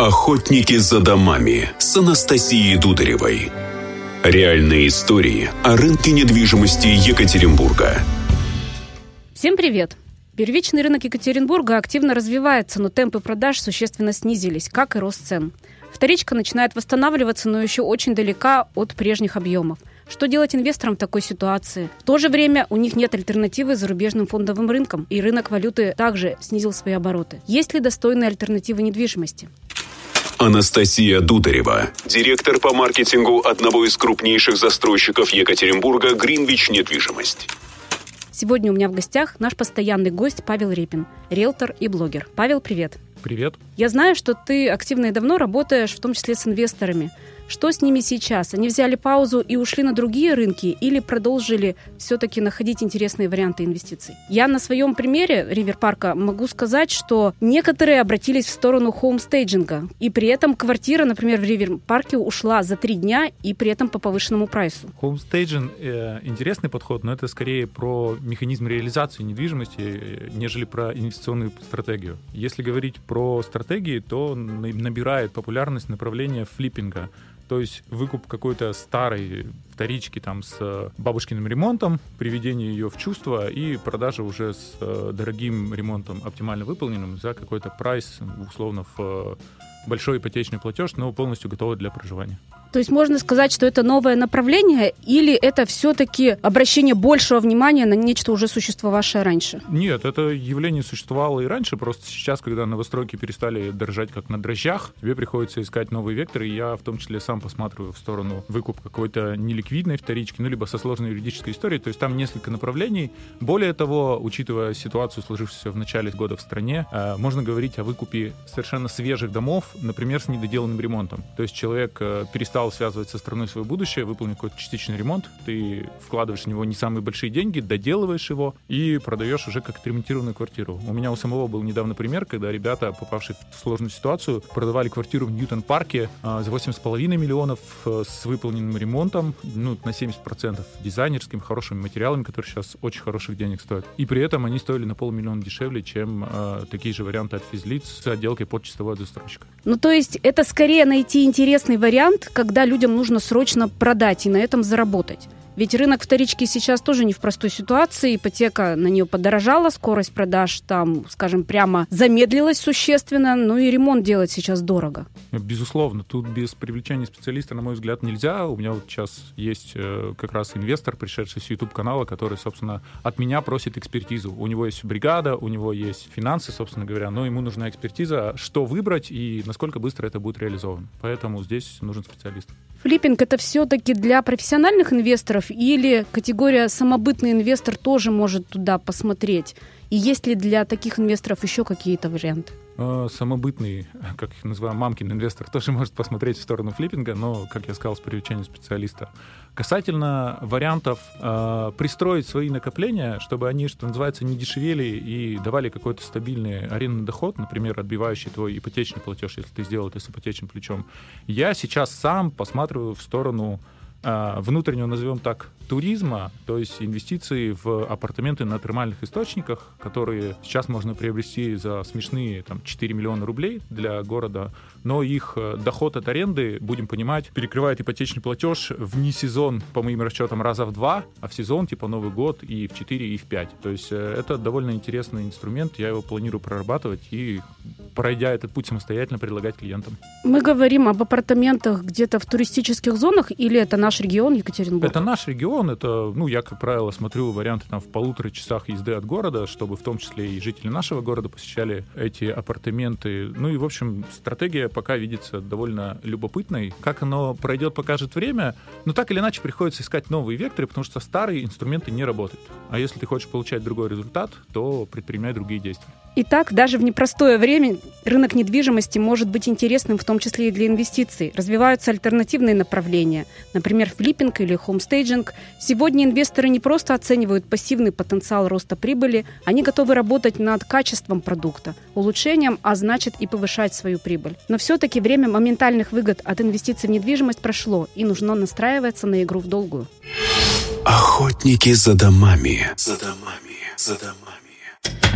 «Охотники за домами» с Анастасией Дударевой. Реальные истории о рынке недвижимости Екатеринбурга. Всем привет! Первичный рынок Екатеринбурга активно развивается, но темпы продаж существенно снизились, как и рост цен. Вторичка начинает восстанавливаться, но еще очень далека от прежних объемов. Что делать инвесторам в такой ситуации? В то же время у них нет альтернативы зарубежным фондовым рынкам, и рынок валюты также снизил свои обороты. Есть ли достойные альтернативы недвижимости? Анастасия Дударева, директор по маркетингу одного из крупнейших застройщиков Екатеринбурга «Гринвич Недвижимость». Сегодня у меня в гостях наш постоянный гость Павел Репин, риэлтор и блогер. Павел, привет. Привет. Я знаю, что ты активно и давно работаешь, в том числе с инвесторами. Что с ними сейчас? Они взяли паузу и ушли на другие рынки или продолжили все-таки находить интересные варианты инвестиций? Я на своем примере Риверпарка могу сказать, что некоторые обратились в сторону хоумстейджинга, и при этом квартира, например, в Риверпарке ушла за три дня и при этом по повышенному прайсу. Хоумстейджинг э, интересный подход, но это скорее про механизм реализации недвижимости, э, нежели про инвестиционную стратегию. Если говорить про стратегии, то набирает популярность направление флиппинга. То есть выкуп какой-то старой вторички там с э, бабушкиным ремонтом, приведение ее в чувство и продажа уже с э, дорогим ремонтом, оптимально выполненным за какой-то прайс, условно, в э, большой ипотечный платеж, но полностью готовый для проживания. То есть можно сказать, что это новое направление или это все-таки обращение большего внимания на нечто уже существовавшее раньше? Нет, это явление существовало и раньше, просто сейчас, когда новостройки перестали дорожать как на дрожжах, тебе приходится искать новые векторы, и я в том числе сам посматриваю в сторону выкуп какой-то неликвидной вторички, ну, либо со сложной юридической историей, то есть там несколько направлений. Более того, учитывая ситуацию, сложившуюся в начале года в стране, э, можно говорить о выкупе совершенно свежих домов, например, с недоделанным ремонтом. То есть человек э, перестал стал связывать со страной свое будущее, выполнил какой-то частичный ремонт, ты вкладываешь в него не самые большие деньги, доделываешь его и продаешь уже как отремонтированную квартиру. У меня у самого был недавно пример, когда ребята, попавшие в сложную ситуацию, продавали квартиру в Ньютон-парке а, за 8,5 миллионов э, с выполненным ремонтом, ну, на 70% дизайнерским, хорошими материалами, которые сейчас очень хороших денег стоят. И при этом они стоили на полмиллиона дешевле, чем э, такие же варианты от физлиц с отделкой под чистовой застройщика. Ну, то есть это скорее найти интересный вариант, когда людям нужно срочно продать и на этом заработать. Ведь рынок вторички сейчас тоже не в простой ситуации. Ипотека на нее подорожала, скорость продаж там, скажем, прямо замедлилась существенно. Ну и ремонт делать сейчас дорого. Безусловно, тут без привлечения специалиста, на мой взгляд, нельзя. У меня вот сейчас есть э, как раз инвестор, пришедший с YouTube-канала, который, собственно, от меня просит экспертизу. У него есть бригада, у него есть финансы, собственно говоря, но ему нужна экспертиза, что выбрать и насколько быстро это будет реализовано. Поэтому здесь нужен специалист. Флиппинг это все-таки для профессиональных инвесторов или категория самобытный инвестор тоже может туда посмотреть? И есть ли для таких инвесторов еще какие-то варианты? А, самобытный, как их называем, мамкин инвестор тоже может посмотреть в сторону флиппинга, но, как я сказал, с привлечением специалиста. Касательно вариантов э, пристроить свои накопления, чтобы они, что называется, не дешевели и давали какой-то стабильный арендный доход, например, отбивающий твой ипотечный платеж, если ты сделал это с ипотечным плечом, я сейчас сам посматриваю в сторону внутреннего, назовем так, туризма, то есть инвестиции в апартаменты на термальных источниках, которые сейчас можно приобрести за смешные там, 4 миллиона рублей для города, но их э, доход от аренды, будем понимать, перекрывает ипотечный платеж в не сезон, по моим расчетам, раза в два, а в сезон, типа Новый год, и в 4, и в 5. То есть э, это довольно интересный инструмент, я его планирую прорабатывать и, пройдя этот путь самостоятельно, предлагать клиентам. Мы говорим об апартаментах где-то в туристических зонах или это наш регион Екатеринбург? Это наш регион. Это, ну, я, как правило, смотрю варианты там в полутора часах езды от города, чтобы в том числе и жители нашего города посещали эти апартаменты. Ну и, в общем, стратегия пока видится довольно любопытной. Как оно пройдет, покажет время. Но так или иначе приходится искать новые векторы, потому что старые инструменты не работают. А если ты хочешь получать другой результат, то предпринимай другие действия. Итак, даже в непростое время рынок недвижимости может быть интересным, в том числе и для инвестиций. Развиваются альтернативные направления, например, флиппинг или хомстейджинг. Сегодня инвесторы не просто оценивают пассивный потенциал роста прибыли, они готовы работать над качеством продукта, улучшением, а значит и повышать свою прибыль. Но все-таки время моментальных выгод от инвестиций в недвижимость прошло, и нужно настраиваться на игру в долгую. Охотники за домами. За домами. За домами.